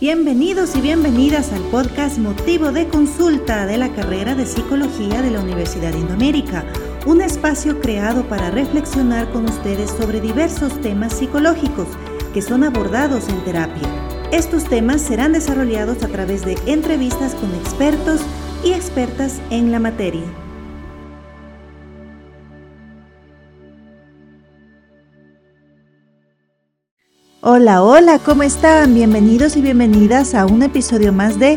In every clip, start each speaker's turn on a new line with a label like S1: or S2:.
S1: Bienvenidos y bienvenidas al podcast Motivo de Consulta de la carrera de Psicología de la Universidad de Indoamérica, un espacio creado para reflexionar con ustedes sobre diversos temas psicológicos que son abordados en terapia. Estos temas serán desarrollados a través de entrevistas con expertos y expertas en la materia. Hola, hola, ¿cómo están? Bienvenidos y bienvenidas a un episodio más de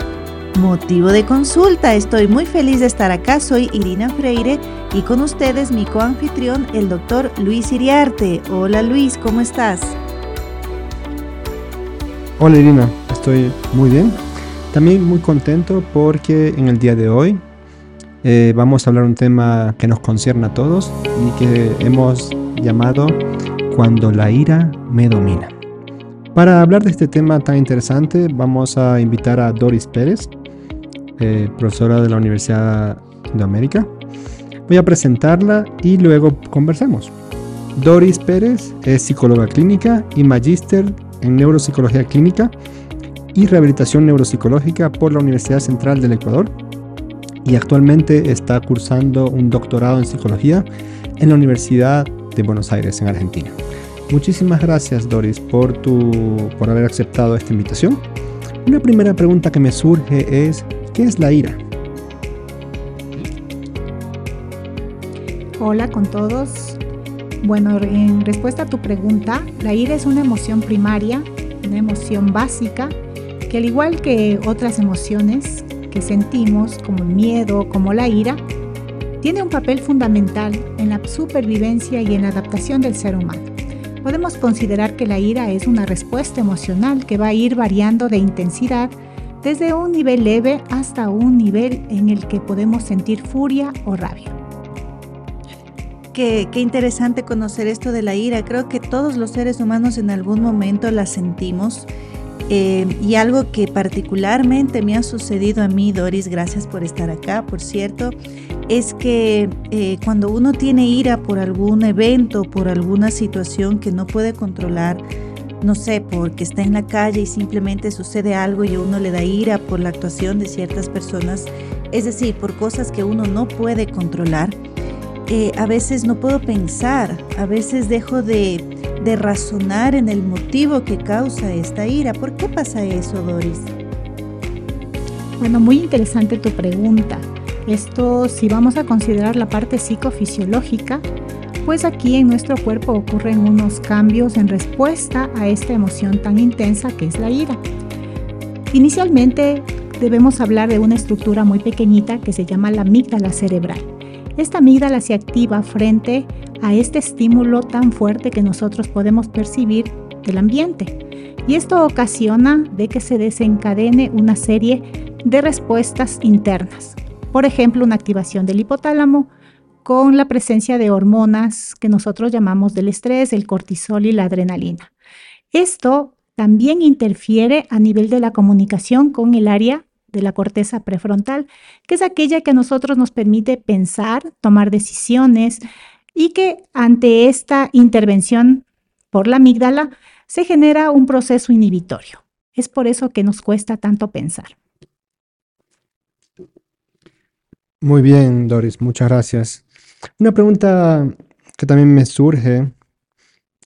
S1: Motivo de Consulta. Estoy muy feliz de estar acá. Soy Irina Freire y con ustedes mi coanfitrión, el doctor Luis Iriarte. Hola Luis, ¿cómo estás?
S2: Hola Irina, estoy muy bien. También muy contento porque en el día de hoy eh, vamos a hablar un tema que nos concierne a todos y que hemos llamado Cuando la ira me domina. Para hablar de este tema tan interesante, vamos a invitar a Doris Pérez, eh, profesora de la Universidad de América. Voy a presentarla y luego conversemos. Doris Pérez es psicóloga clínica y magíster en neuropsicología clínica y rehabilitación neuropsicológica por la Universidad Central del Ecuador y actualmente está cursando un doctorado en psicología en la Universidad de Buenos Aires, en Argentina. Muchísimas gracias Doris por, tu, por haber aceptado esta invitación. Una primera pregunta que me surge es, ¿qué es la ira?
S3: Hola con todos. Bueno, en respuesta a tu pregunta, la ira es una emoción primaria, una emoción básica, que al igual que otras emociones que sentimos, como el miedo, como la ira, tiene un papel fundamental en la supervivencia y en la adaptación del ser humano. Podemos considerar que la ira es una respuesta emocional que va a ir variando de intensidad desde un nivel leve hasta un nivel en el que podemos sentir furia o rabia.
S1: Qué, interesante conocer esto de la ira. Creo que todos los seres humanos en algún momento la sentimos. Eh, y algo que particularmente me ha sucedido a mí, Doris, gracias por estar acá, por cierto, es que eh, cuando uno tiene ira por algún evento, por alguna situación que no puede controlar, no sé, porque está en la calle y simplemente sucede algo y uno le da ira por la actuación de ciertas personas, es decir, por cosas que uno no puede controlar, eh, a veces no puedo pensar, a veces dejo de, de razonar en el motivo que causa esta ira. ¿Por qué pasa eso, Doris?
S3: Bueno, muy interesante tu pregunta. Esto, si vamos a considerar la parte psicofisiológica, pues aquí en nuestro cuerpo ocurren unos cambios en respuesta a esta emoción tan intensa que es la ira. Inicialmente debemos hablar de una estructura muy pequeñita que se llama la amígdala cerebral. Esta amígdala se activa frente a este estímulo tan fuerte que nosotros podemos percibir del ambiente. Y esto ocasiona de que se desencadene una serie de respuestas internas, por ejemplo, una activación del hipotálamo con la presencia de hormonas que nosotros llamamos del estrés, el cortisol y la adrenalina. Esto también interfiere a nivel de la comunicación con el área de la corteza prefrontal, que es aquella que a nosotros nos permite pensar, tomar decisiones y que ante esta intervención por la amígdala se genera un proceso inhibitorio. Es por eso que nos cuesta tanto pensar.
S2: Muy bien, Doris, muchas gracias. Una pregunta que también me surge,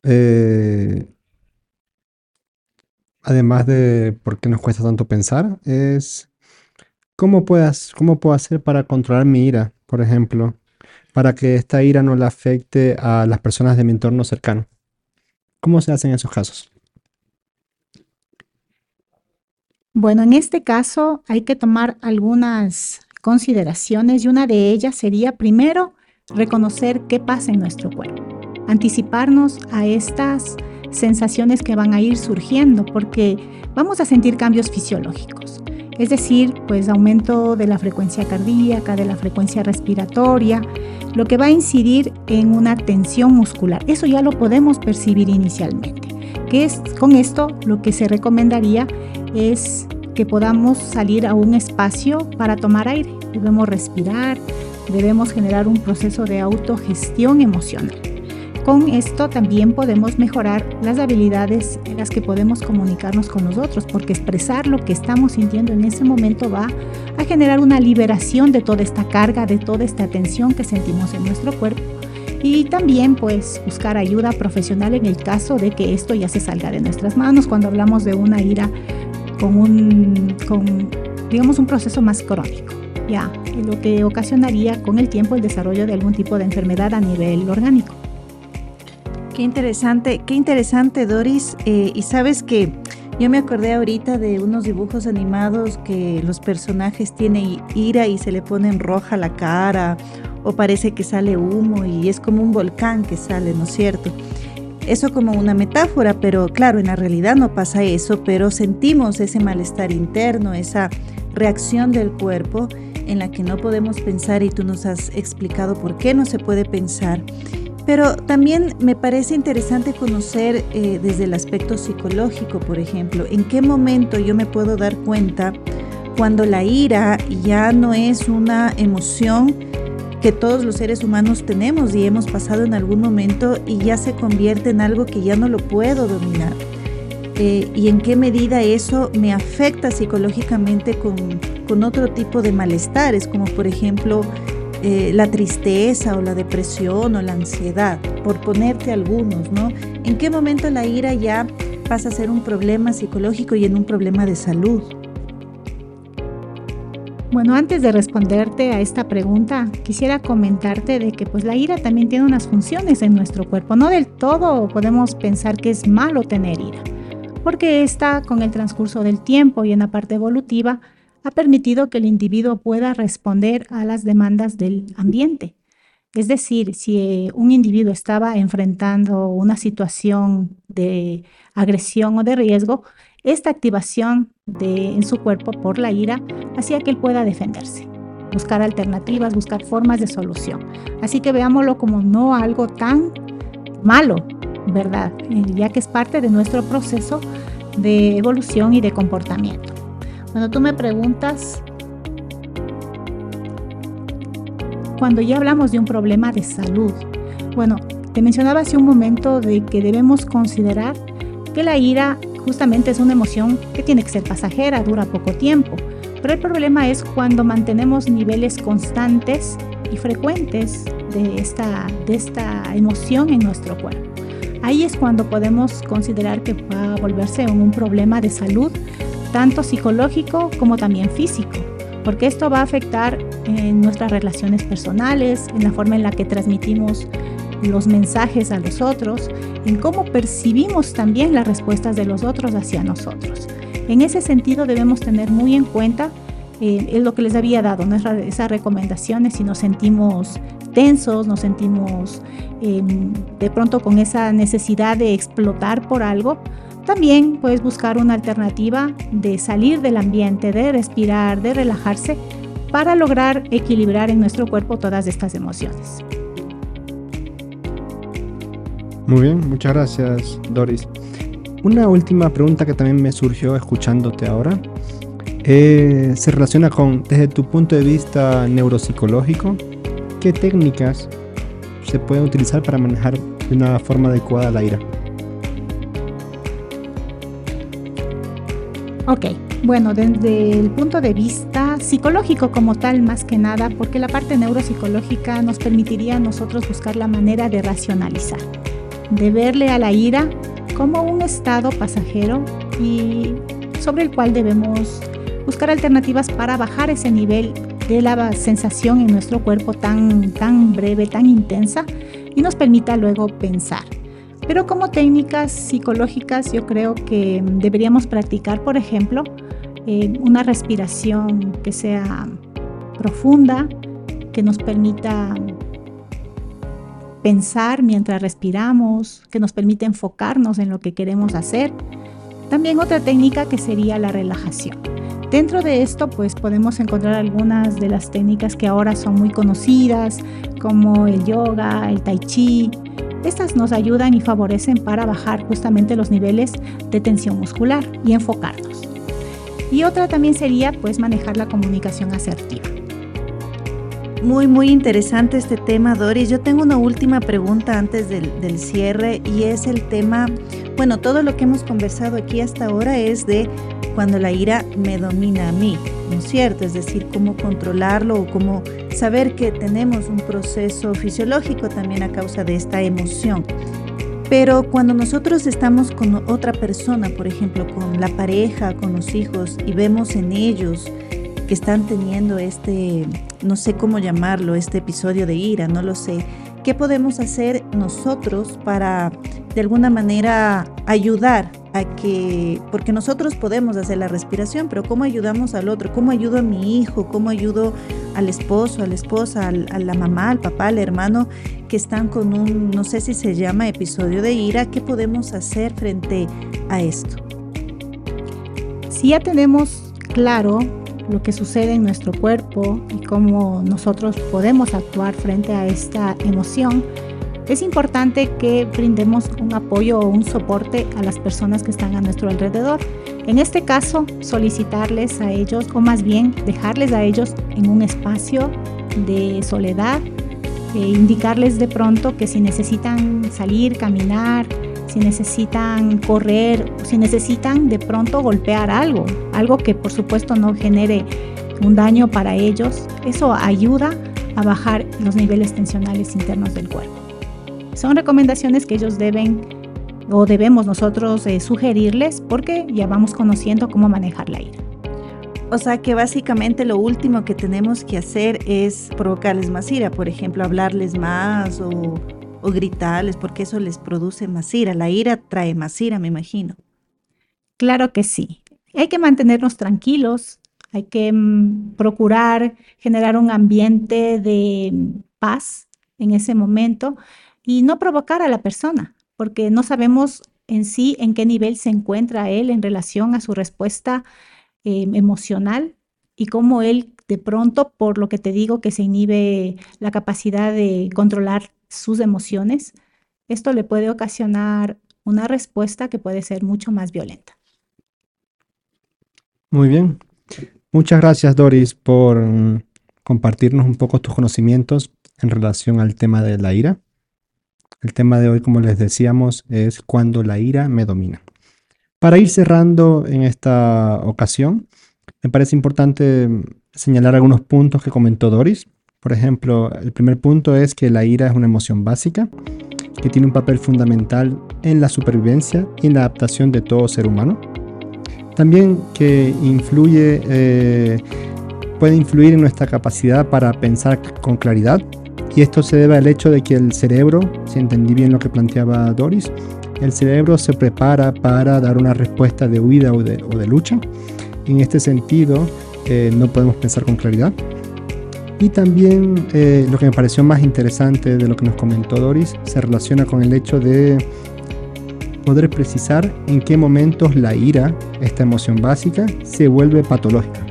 S2: eh, además de por qué nos cuesta tanto pensar, es cómo, puedas, cómo puedo hacer para controlar mi ira, por ejemplo, para que esta ira no le afecte a las personas de mi entorno cercano. ¿Cómo se hace en esos casos?
S3: Bueno, en este caso hay que tomar algunas consideraciones y una de ellas sería primero reconocer qué pasa en nuestro cuerpo, anticiparnos a estas sensaciones que van a ir surgiendo porque vamos a sentir cambios fisiológicos. Es decir, pues aumento de la frecuencia cardíaca, de la frecuencia respiratoria, lo que va a incidir en una tensión muscular. Eso ya lo podemos percibir inicialmente. Que es con esto lo que se recomendaría es que podamos salir a un espacio para tomar aire. Debemos respirar, debemos generar un proceso de autogestión emocional. con esto también podemos mejorar las habilidades en las que podemos comunicarnos con nosotros, porque expresar lo que estamos sintiendo en ese momento va a generar una liberación de toda esta carga, de toda esta tensión que sentimos en nuestro cuerpo. Y también pues buscar ayuda profesional en el caso de que esto ya se salga de nuestras manos cuando hablamos de una ira con un, con, digamos, un proceso más crónico, ya, lo que ocasionaría con el tiempo el desarrollo de algún tipo de enfermedad a nivel orgánico.
S1: Qué interesante, qué interesante, Doris. Eh, y sabes que yo me acordé ahorita de unos dibujos animados que los personajes tienen ira y se le ponen roja la cara o parece que sale humo y es como un volcán que sale, ¿no es cierto? Eso como una metáfora, pero claro, en la realidad no pasa eso, pero sentimos ese malestar interno, esa reacción del cuerpo en la que no podemos pensar y tú nos has explicado por qué no se puede pensar. Pero también me parece interesante conocer eh, desde el aspecto psicológico, por ejemplo, en qué momento yo me puedo dar cuenta cuando la ira ya no es una emoción que todos los seres humanos tenemos y hemos pasado en algún momento y ya se convierte en algo que ya no lo puedo dominar. Eh, y en qué medida eso me afecta psicológicamente con, con otro tipo de malestares, como por ejemplo eh, la tristeza o la depresión o la ansiedad, por ponerte algunos, ¿no? ¿En qué momento la ira ya pasa a ser un problema psicológico y en un problema de salud?
S3: Bueno, antes de responderte a esta pregunta, quisiera comentarte de que pues la ira también tiene unas funciones en nuestro cuerpo. No del todo podemos pensar que es malo tener ira, porque esta con el transcurso del tiempo y en la parte evolutiva ha permitido que el individuo pueda responder a las demandas del ambiente. Es decir, si un individuo estaba enfrentando una situación de agresión o de riesgo, esta activación en su cuerpo por la ira hacía que él pueda defenderse, buscar alternativas, buscar formas de solución. Así que veámoslo como no algo tan malo, ¿verdad? Eh, ya que es parte de nuestro proceso de evolución y de comportamiento. Cuando tú me preguntas, cuando ya hablamos de un problema de salud, bueno, te mencionaba hace un momento de que debemos considerar que la ira justamente es una emoción que tiene que ser pasajera, dura poco tiempo. Pero el problema es cuando mantenemos niveles constantes y frecuentes de esta, de esta emoción en nuestro cuerpo. Ahí es cuando podemos considerar que va a volverse un problema de salud tanto psicológico como también físico, porque esto va a afectar en nuestras relaciones personales, en la forma en la que transmitimos los mensajes a los otros, en cómo percibimos también las respuestas de los otros hacia nosotros. En ese sentido debemos tener muy en cuenta eh, lo que les había dado, ¿no? esas recomendaciones si nos sentimos tensos, nos sentimos em, de pronto con esa necesidad de explotar por algo, también puedes buscar una alternativa de salir del ambiente, de respirar, de relajarse, para lograr equilibrar en nuestro cuerpo todas estas emociones.
S2: Muy bien, muchas gracias Doris. Una última pregunta que también me surgió escuchándote ahora eh, se relaciona con, desde tu punto de vista neuropsicológico, ¿qué técnicas se pueden utilizar para manejar de una forma adecuada la ira?
S3: Ok, bueno, desde el punto de vista psicológico como tal, más que nada, porque la parte neuropsicológica nos permitiría a nosotros buscar la manera de racionalizar, de verle a la ira como un estado pasajero y sobre el cual debemos buscar alternativas para bajar ese nivel de la sensación en nuestro cuerpo tan, tan breve, tan intensa y nos permita luego pensar. Pero como técnicas psicológicas yo creo que deberíamos practicar, por ejemplo, eh, una respiración que sea profunda, que nos permita pensar mientras respiramos, que nos permita enfocarnos en lo que queremos hacer. También otra técnica que sería la relajación. Dentro de esto, pues podemos encontrar algunas de las técnicas que ahora son muy conocidas, como el yoga, el tai chi, estas nos ayudan y favorecen para bajar justamente los niveles de tensión muscular y enfocarnos. Y otra también sería pues manejar la comunicación asertiva.
S1: Muy, muy interesante este tema, Doris. Yo tengo una última pregunta antes del, del, cierre y es el tema, bueno, todo lo que hemos conversado aquí hasta ahora es de cuando la ira me domina a mí, ¿no es cierto? Es decir, cómo controlarlo o cómo saber que tenemos un proceso fisiológico también a causa de esta emoción. Pero cuando nosotros estamos con otra persona, por ejemplo, con la pareja, con los hijos, y vemos en ellos que están teniendo este no sé cómo llamarlo, este episodio de ira, no lo sé. ¿Qué podemos hacer nosotros para de alguna manera ayudar a que, porque nosotros podemos hacer la respiración, pero ¿cómo ayudamos al otro? ¿Cómo ayudo a mi hijo? ¿Cómo ayudo al esposo, a la esposa, a la mamá, al papá, al hermano que están con un, no sé si se llama episodio de ira? ¿Qué podemos hacer frente a esto?
S3: Si ya tenemos claro lo que sucede en nuestro cuerpo y cómo nosotros podemos actuar frente a esta emoción, es importante que brindemos un apoyo o un soporte a las personas que están a nuestro alrededor. En este caso, solicitarles a ellos, o más bien dejarles a ellos en un espacio de soledad, e indicarles de pronto que si necesitan salir, caminar, si necesitan correr, si necesitan de pronto golpear algo, algo que por supuesto no genere un daño para ellos, eso ayuda a bajar los niveles tensionales internos del cuerpo. Son recomendaciones que ellos deben o debemos nosotros eh, sugerirles porque ya vamos conociendo cómo manejar la ira.
S1: O sea que básicamente lo último que tenemos que hacer es provocarles más ira, por ejemplo, hablarles más o o gritarles porque eso les produce más ira. La ira trae más ira, me imagino.
S3: Claro que sí. Hay que mantenernos tranquilos, hay que mm, procurar generar un ambiente de paz en ese momento y no provocar a la persona, porque no sabemos en sí en qué nivel se encuentra él en relación a su respuesta em, emocional y cómo él de pronto, por lo que te digo, que se inhibe la capacidad de controlar sus emociones, esto le puede ocasionar una respuesta que puede ser mucho más violenta.
S2: Muy bien. Muchas gracias Doris por mm, compartirnos un poco tus conocimientos en relación al tema de la ira. El tema de hoy, como les decíamos, es cuando la ira me domina. Para ir cerrando en esta ocasión, me parece importante mm, señalar algunos puntos que comentó Doris. Por ejemplo, el primer punto es que la ira es una emoción básica que tiene un papel fundamental en la supervivencia y en la adaptación de todo ser humano. También que influye, eh, puede influir en nuestra capacidad para pensar con claridad. Y esto se debe al hecho de que el cerebro, si entendí bien lo que planteaba Doris, el cerebro se prepara para dar una respuesta de huida o de, lucha. En este sentido, eh, no podemos pensar con claridad. Y también eh, lo que me pareció más interesante de lo que nos comentó Doris se relaciona con el hecho de poder precisar en qué momentos la ira, esta emoción básica, se vuelve patológica.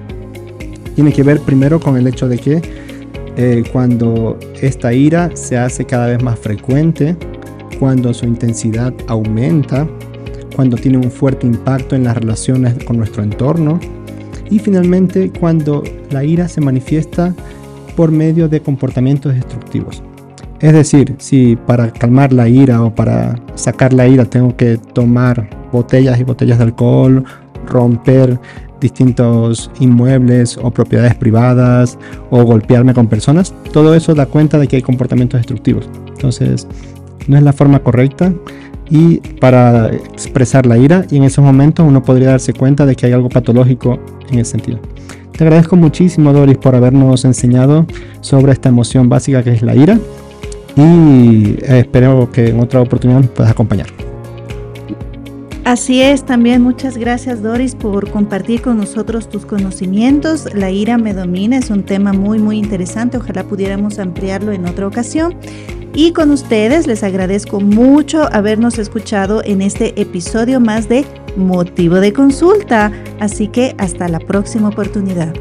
S2: Tiene que ver primero con el hecho de que eh, cuando esta ira se hace cada vez más frecuente, cuando su intensidad aumenta, cuando tiene un fuerte impacto en las relaciones con nuestro entorno y finalmente cuando la ira se manifiesta por medio de comportamientos destructivos. Es decir, si para calmar la ira o para sacar la ira tengo que tomar botellas y botellas de alcohol, romper distintos inmuebles o propiedades privadas o golpearme con personas, todo eso da cuenta de que hay comportamientos destructivos. Entonces, no es la forma correcta y para expresar la ira y en esos momentos uno podría darse cuenta de que hay algo patológico en ese sentido. Te agradezco muchísimo, Doris, por habernos enseñado sobre esta emoción básica que es la ira. Y eh, espero que en otra oportunidad puedas acompañar.
S1: Así es, también muchas gracias Doris por compartir con nosotros tus conocimientos. La ira me domina, es un tema muy muy interesante, ojalá pudiéramos ampliarlo en otra ocasión. Y con ustedes les agradezco mucho habernos escuchado en este episodio más de Motivo de Consulta. Así que hasta la próxima oportunidad.